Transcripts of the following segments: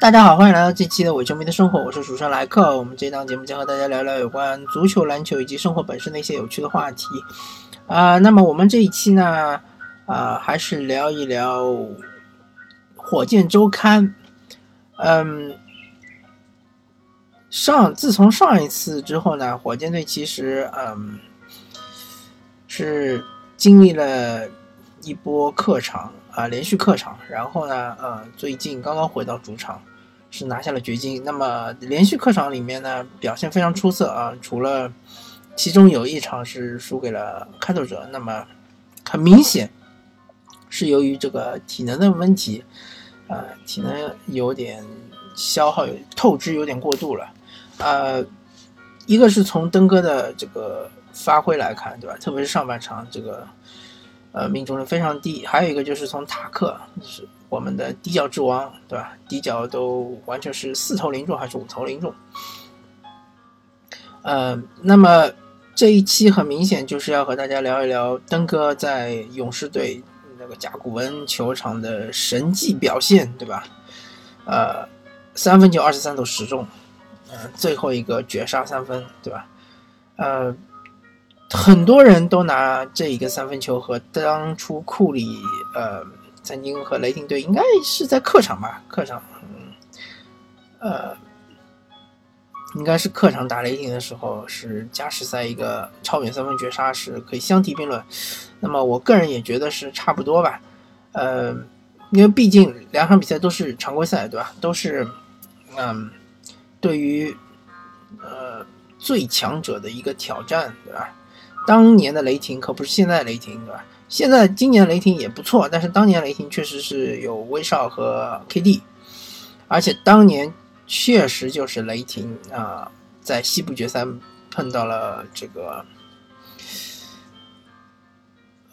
大家好，欢迎来到这期的伪球迷的生活，我是主持人莱克。我们这档节目将和大家聊聊有关足球、篮球以及生活本身的一些有趣的话题。啊，那么我们这一期呢，啊，还是聊一聊火箭周刊。嗯，上自从上一次之后呢，火箭队其实嗯是经历了一波客场啊，连续客场，然后呢，呃，最近刚刚回到主场。是拿下了掘金。那么连续客场里面呢，表现非常出色啊。除了其中有一场是输给了开拓者，那么很明显是由于这个体能的问题，啊，体能有点消耗、透支有点过度了。呃，一个是从登哥的这个发挥来看，对吧？特别是上半场这个呃命中率非常低。还有一个就是从塔克，就是我们的底角之王，对吧？底角都完全是四投零中还是五投零中？呃，那么这一期很明显就是要和大家聊一聊登哥在勇士队那个甲骨文球场的神迹表现，对吧？呃，三分球二十三投十中，呃，最后一个绝杀三分，对吧？呃，很多人都拿这一个三分球和当初库里，呃。曾经和雷霆队应该是在客场吧，客场，嗯，呃，应该是客场打雷霆的时候，是加时赛一个超远三分绝杀，是可以相提并论。那么我个人也觉得是差不多吧，呃，因为毕竟两场比赛都是常规赛，对吧？都是，嗯，对于呃最强者的一个挑战，对吧？当年的雷霆可不是现在雷霆，对吧？现在今年雷霆也不错，但是当年雷霆确实是有威少和 KD，而且当年确实就是雷霆啊，在西部决赛碰到了这个，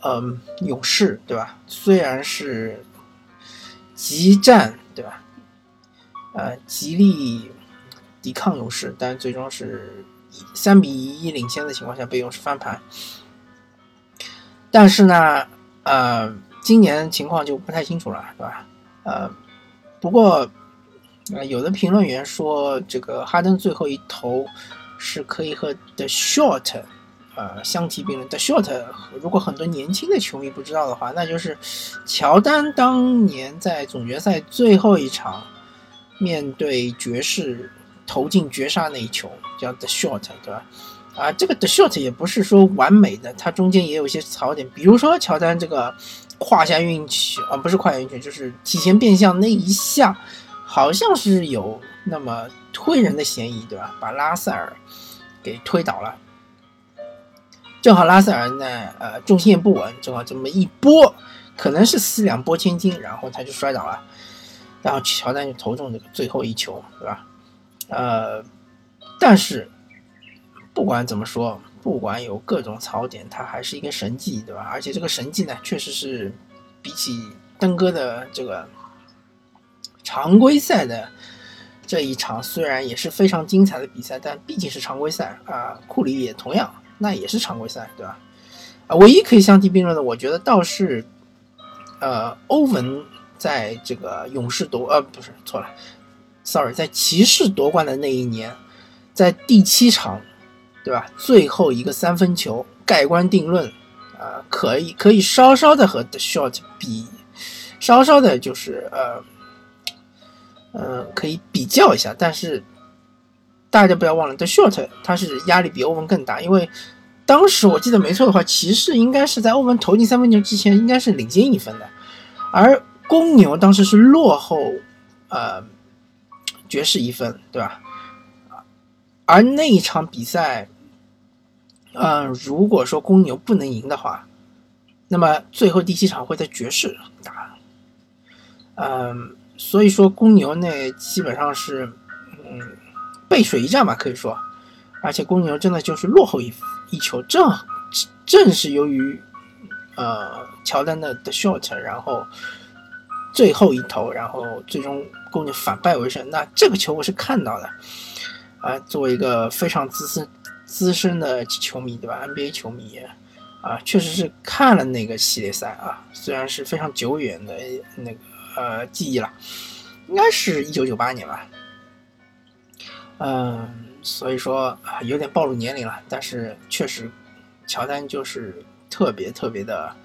嗯，勇士，对吧？虽然是激战，对吧？呃，极力抵抗勇士，但最终是三比一领先的情况下被勇士翻盘。但是呢，呃，今年情况就不太清楚了，对吧？呃，不过，呃，有的评论员说，这个哈登最后一投是可以和 The Short，呃，相提并论。The Short，如果很多年轻的球迷不知道的话，那就是乔丹当年在总决赛最后一场面对爵士投进绝杀那一球，叫 The Short，对吧？啊，这个 The shot 也不是说完美的，它中间也有一些槽点，比如说乔丹这个胯下运球啊，不是胯下运球，就是提前变向那一下，好像是有那么推人的嫌疑，对吧？把拉塞尔给推倒了，正好拉塞尔呢，呃，重心也不稳，正好这么一拨，可能是四两拨千斤，然后他就摔倒了，然后乔丹就投中这个最后一球，对吧？呃，但是。不管怎么说，不管有各种槽点，它还是一个神迹，对吧？而且这个神迹呢，确实是比起登哥的这个常规赛的这一场，虽然也是非常精彩的比赛，但毕竟是常规赛啊。库里也同样，那也是常规赛，对吧？啊，唯一可以相提并论的，我觉得倒是，呃，欧文在这个勇士夺，呃，不是错了，sorry，在骑士夺冠的那一年，在第七场。对吧？最后一个三分球盖棺定论，啊，可以可以稍稍的和 The Short 比，稍稍的就是呃，呃，可以比较一下。但是大家不要忘了，The Short 他是压力比欧文更大，因为当时我记得没错的话，骑士应该是在欧文投进三分球之前应该是领先一分的，而公牛当时是落后呃爵士一分，对吧？而那一场比赛。嗯，如果说公牛不能赢的话，那么最后第七场会在爵士打。嗯，所以说公牛那基本上是嗯背水一战吧，可以说。而且公牛真的就是落后一一球，正正是由于呃乔丹的的 short，然后最后一投，然后最终公牛反败为胜。那这个球我是看到的啊，作为一个非常资深。资深的球迷对吧？NBA 球迷啊，确实是看了那个系列赛啊，虽然是非常久远的那个呃记忆了，应该是一九九八年吧。嗯，所以说啊，有点暴露年龄了，但是确实，乔丹就是特别特别的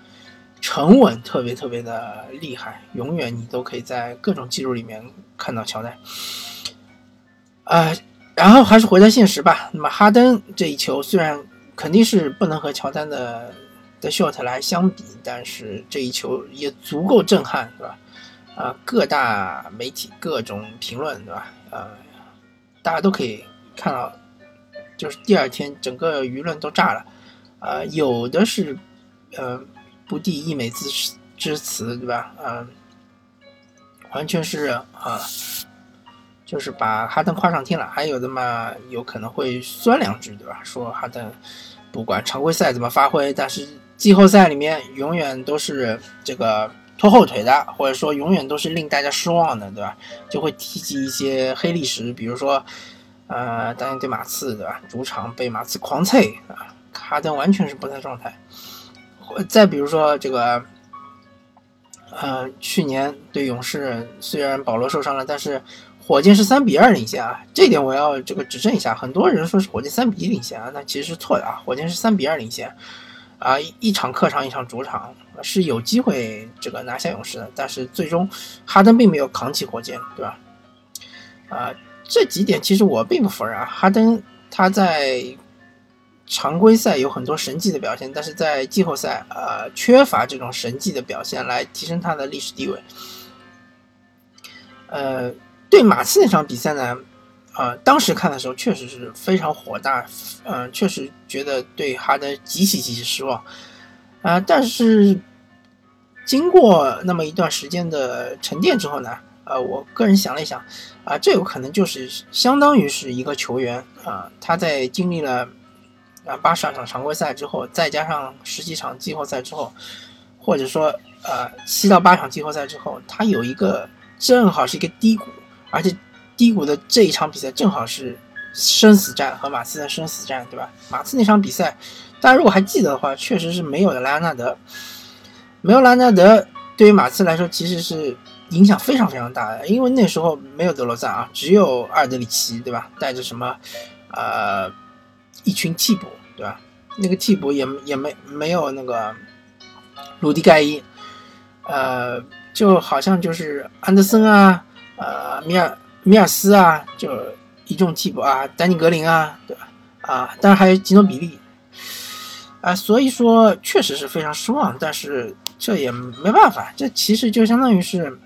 沉稳，特别特别的厉害，永远你都可以在各种记录里面看到乔丹。啊，然后还是回到现实吧。那么哈登这一球虽然肯定是不能和乔丹的的 shot 来相比，但是这一球也足够震撼，对吧？啊，各大媒体各种评论，对吧？呃。大家都可以看到，就是第二天整个舆论都炸了，啊，有的是呃不递溢美之之词，对吧？嗯，完全是啊，就是把哈登夸上天了。还有的嘛，有可能会酸两句，对吧？说哈登不管常规赛怎么发挥，但是季后赛里面永远都是这个。拖后腿的，或者说永远都是令大家失望的，对吧？就会提及一些黑历史，比如说，呃，当年对马刺，对吧？主场被马刺狂脆啊，哈登完全是不在状态。再比如说这个，呃，去年对勇士，虽然保罗受伤了，但是火箭是三比二领先啊，这点我要这个指正一下。很多人说是火箭三比一领先啊，那其实是错的啊，火箭是三比二领先。啊，一场客场，一场主场，是有机会这个拿下勇士的，但是最终哈登并没有扛起火箭，对吧？啊，这几点其实我并不否认啊。哈登他在常规赛有很多神迹的表现，但是在季后赛啊，缺乏这种神迹的表现来提升他的历史地位。呃，对马刺那场比赛呢？呃，当时看的时候确实是非常火大，嗯，确实觉得对哈登极其极其失望，啊，但是经过那么一段时间的沉淀之后呢，呃，我个人想了一想，啊，这有可能就是相当于是一个球员啊，他在经历了啊八十二场常规赛之后，再加上十几场季后赛之后，或者说呃七到八场季后赛之后，他有一个正好是一个低谷，而且。低谷的这一场比赛正好是生死战和马刺的生死战，对吧？马刺那场比赛，大家如果还记得的话，确实是没有了莱昂纳德，没有莱昂纳德，对于马刺来说其实是影响非常非常大的，因为那时候没有德罗赞啊，只有阿尔德里奇，对吧？带着什么，呃，一群替补，对吧？那个替补也也没没有那个鲁迪盖伊，呃，就好像就是安德森啊，呃，米尔。米尔斯啊，就一众替补啊，丹尼格林啊，对吧？啊，当然还有吉诺比利啊，所以说确实是非常失望，但是这也没办法，这其实就相当于是，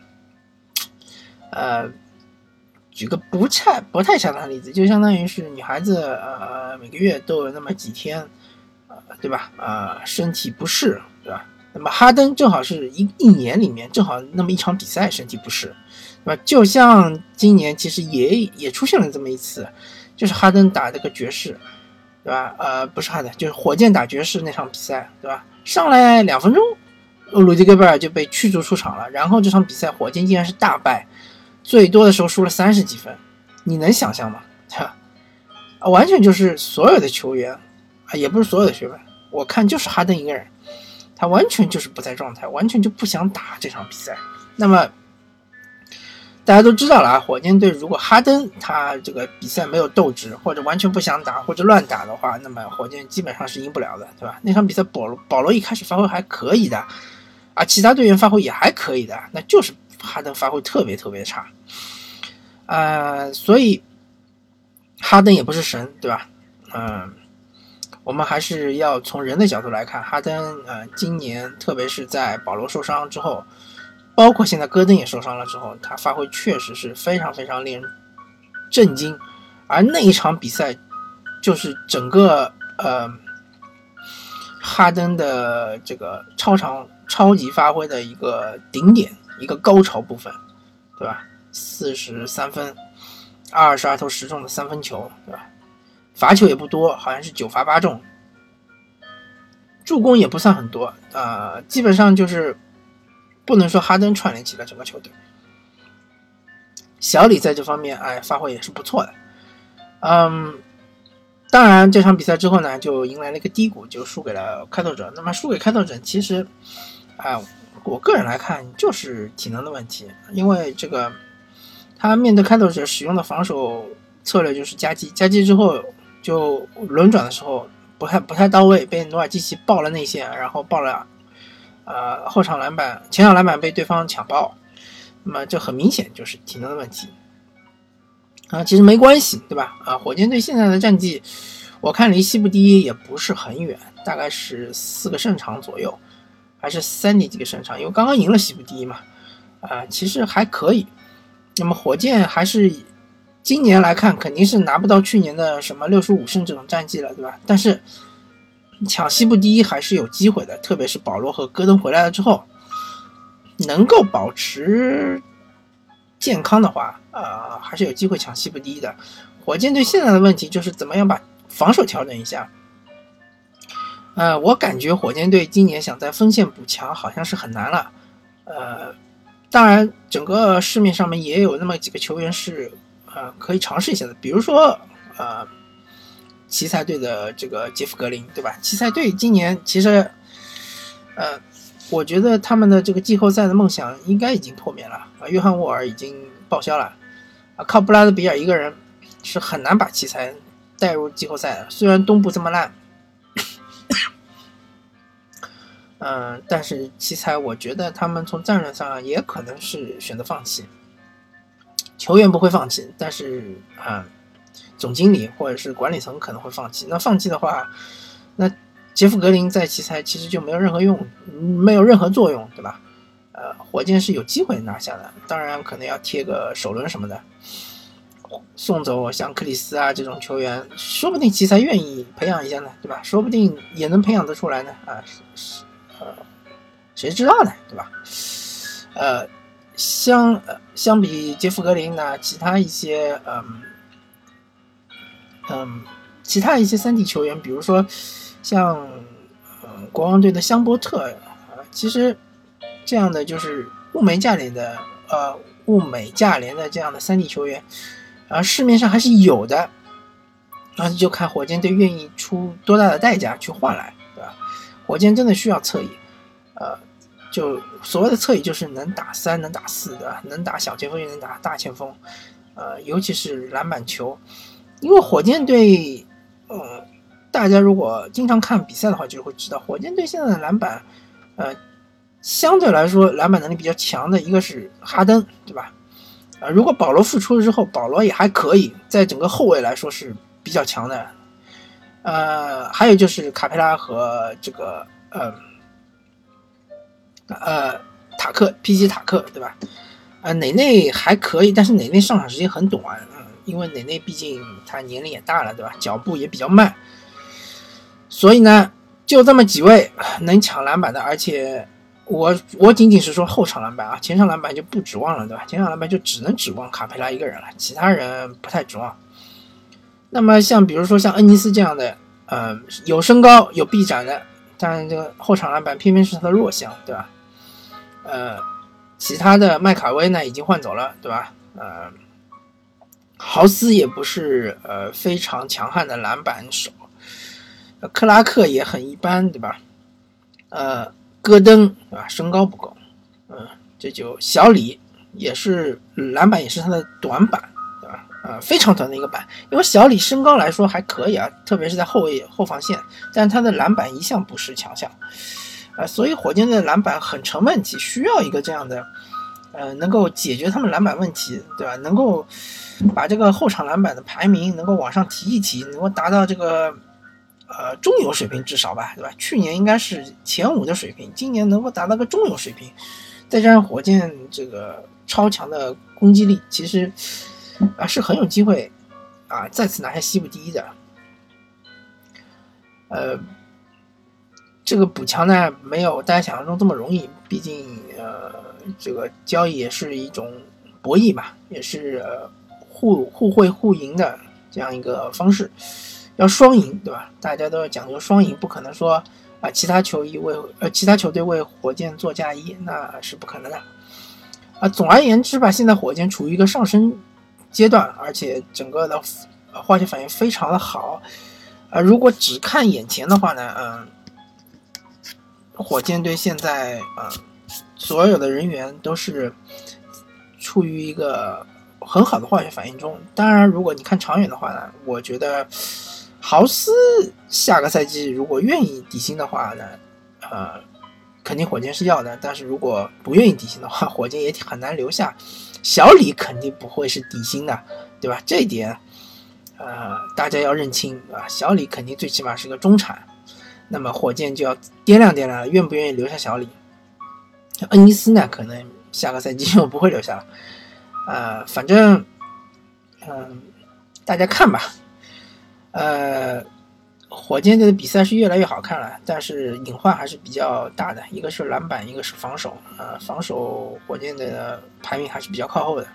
呃，举个不太不太恰当的例子，就相当于是女孩子呃每个月都有那么几天，呃，对吧？啊，身体不适，对吧？那么哈登正好是一一年里面正好那么一场比赛身体不适。对吧？就像今年其实也也出现了这么一次，就是哈登打这个爵士，对吧？呃，不是哈登，就是火箭打爵士那场比赛，对吧？上来两分钟，鲁迪戈贝尔就被驱逐出场了。然后这场比赛火箭竟然是大败，最多的时候输了三十几分，你能想象吗？对吧？完全就是所有的球员啊，也不是所有的球员，我看就是哈登一个人，他完全就是不在状态，完全就不想打这场比赛。那么。大家都知道了啊，火箭队如果哈登他这个比赛没有斗志，或者完全不想打，或者乱打的话，那么火箭基本上是赢不了的，对吧？那场比赛保罗保罗一开始发挥还可以的，啊，其他队员发挥也还可以的，那就是哈登发挥特别特别差，啊，所以哈登也不是神，对吧？嗯，我们还是要从人的角度来看，哈登，呃，今年特别是在保罗受伤之后。包括现在戈登也受伤了之后，他发挥确实是非常非常令人震惊，而那一场比赛就是整个呃哈登的这个超长超级发挥的一个顶点，一个高潮部分，对吧？四十三分，二十二投十中的三分球，对吧？罚球也不多，好像是九罚八中，助攻也不算很多啊，基本上就是。不能说哈登串联起了整个球队，小李在这方面哎发挥也是不错的，嗯，当然这场比赛之后呢，就迎来了一个低谷，就输给了开拓者。那么输给开拓者，其实，哎，我个人来看就是体能的问题，因为这个他面对开拓者使用的防守策略就是夹击，夹击之后就轮转的时候不太不太到位，被努尔基奇爆了内线，然后爆了呃后场篮板，前场篮板被对方抢爆，那么这很明显就是体能的问题啊，其实没关系，对吧？啊，火箭队现在的战绩我看离西部第一也不是很远，大概是四个胜场左右，还是三点几个胜场，因为刚刚赢了西部第一嘛，啊，其实还可以。那么火箭还是今年来看，肯定是拿不到去年的什么六十五胜这种战绩了，对吧？但是抢西部第一还是有机会的，特别是保罗和戈登回来了之后，能够保持健康的话，呃，还是有机会抢西部第一的。火箭队现在的问题就是怎么样把防守调整一下。呃，我感觉火箭队今年想在锋线补强好像是很难了，呃。当然，整个市面上面也有那么几个球员是，呃，可以尝试一下的。比如说，呃，奇才队的这个杰夫格林，对吧？奇才队今年其实，呃，我觉得他们的这个季后赛的梦想应该已经破灭了啊。约翰沃尔已经报销了，啊，靠布拉德比尔一个人是很难把奇才带入季后赛的。虽然东部这么烂。嗯，但是奇才，我觉得他们从战略上也可能是选择放弃。球员不会放弃，但是啊，总经理或者是管理层可能会放弃。那放弃的话，那杰夫格林在奇才其实就没有任何用，没有任何作用，对吧？呃，火箭是有机会拿下的，当然可能要贴个首轮什么的，送走像克里斯啊这种球员，说不定奇才愿意培养一下呢，对吧？说不定也能培养得出来呢，啊是。呃，谁知道呢，对吧？呃，相相比杰夫格林呢，其他一些嗯嗯，其他一些三 D 球员，比如说像嗯国王队的香波特啊，其实这样的就是物美价廉的呃物美价廉的这样的三 D 球员啊，市面上还是有的，那就看火箭队愿意出多大的代价去换来。对吧火箭真的需要侧翼，呃，就所谓的侧翼就是能打三能打四的，能打小前锋也能打大前锋，呃，尤其是篮板球，因为火箭队，呃，大家如果经常看比赛的话，就会知道火箭队现在的篮板，呃，相对来说篮板能力比较强的一个是哈登，对吧？啊，如果保罗复出了之后，保罗也还可以，在整个后卫来说是比较强的。呃，还有就是卡佩拉和这个呃呃塔克 P.J. 塔克，对吧？呃，内内还可以，但是内内上场时间很短，嗯，因为内内毕竟他年龄也大了，对吧？脚步也比较慢，所以呢，就这么几位能抢篮板的，而且我我仅仅是说后场篮板啊，前场篮板就不指望了，对吧？前场篮板就只能指望卡佩拉一个人了，其他人不太指望。那么像比如说像恩尼斯这样的，呃，有身高有臂展的，但这个后场篮板偏偏是他的弱项，对吧？呃，其他的麦卡威呢已经换走了，对吧？呃，豪斯也不是呃非常强悍的篮板手，克拉克也很一般，对吧？呃，戈登对吧？身高不够，嗯，这就小李也是篮板也是他的短板。呃，非常短的一个板，因为小李身高来说还可以啊，特别是在后卫后防线，但他的篮板一向不是强项，啊，所以火箭的篮板很成问题，需要一个这样的，呃，能够解决他们篮板问题，对吧？能够把这个后场篮板的排名能够往上提一提，能够达到这个呃中游水平至少吧，对吧？去年应该是前五的水平，今年能够达到个中游水平，再加上火箭这个超强的攻击力，其实。啊，是很有机会啊，再次拿下西部第一的。呃，这个补强呢，没有大家想象中这么容易。毕竟，呃，这个交易也是一种博弈嘛，也是互互惠互赢的这样一个方式，要双赢，对吧？大家都要讲究双赢，不可能说啊，其他球衣为呃其他球队为火箭做嫁衣，那是不可能的。啊，总而言之吧，现在火箭处于一个上升。阶段，而且整个的化学反应非常的好，啊，如果只看眼前的话呢，嗯，火箭队现在啊，所有的人员都是处于一个很好的化学反应中。当然，如果你看长远的话呢，我觉得豪斯下个赛季如果愿意底薪的话呢，呃，肯定火箭是要的。但是如果不愿意底薪的话，火箭也很难留下。小李肯定不会是底薪的，对吧？这一点，呃，大家要认清啊。小李肯定最起码是个中产，那么火箭就要掂量掂量，愿不愿意留下小李。恩尼斯呢，可能下个赛季 就不会留下了。呃，反正，嗯，大家看吧。呃，火箭队的比赛是越来越好看了，但是隐患还是比较大的。一个是篮板，一个是防守。呃，防守火箭的排名还是比较靠后的。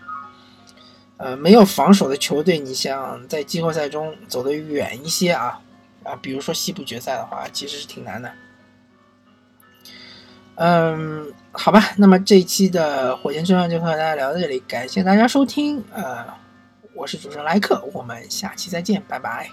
呃，没有防守的球队，你想在季后赛中走得远一些啊啊，比如说西部决赛的话，其实是挺难的。嗯，好吧，那么这一期的火箭置换就和大家聊到这里，感谢大家收听。呃，我是主持人莱克，我们下期再见，拜拜。